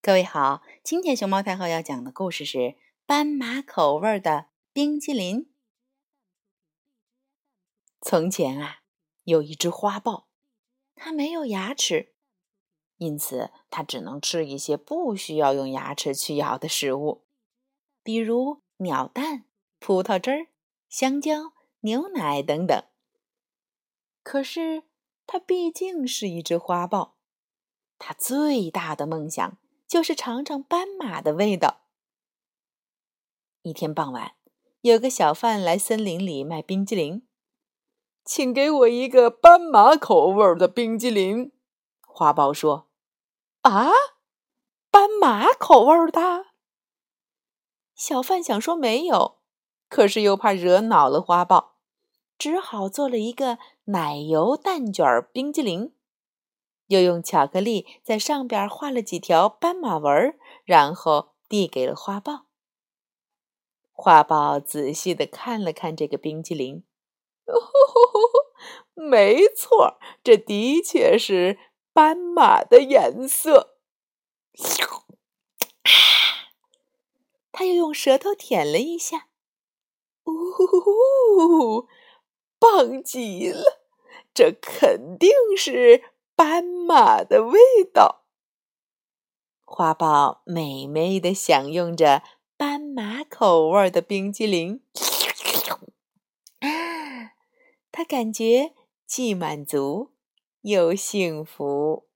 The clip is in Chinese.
各位好，今天熊猫太后要讲的故事是斑马口味的冰激凌。从前啊，有一只花豹，它没有牙齿，因此它只能吃一些不需要用牙齿去咬的食物，比如鸟蛋、葡萄汁儿、香蕉、牛奶等等。可是，它毕竟是一只花豹，它最大的梦想。就是尝尝斑马的味道。一天傍晚，有个小贩来森林里卖冰激凌，请给我一个斑马口味的冰激凌。花豹说：“啊，斑马口味的？”小贩想说没有，可是又怕惹恼了花豹，只好做了一个奶油蛋卷冰激凌。又用巧克力在上边画了几条斑马纹，然后递给了花豹。花豹仔细的看了看这个冰激凌，哦，没错，这的确是斑马的颜色。他又用舌头舔了一下，哦，棒极了！这肯定是。斑马的味道，花豹美美的享用着斑马口味的冰激凌，啊，他感觉既满足又幸福。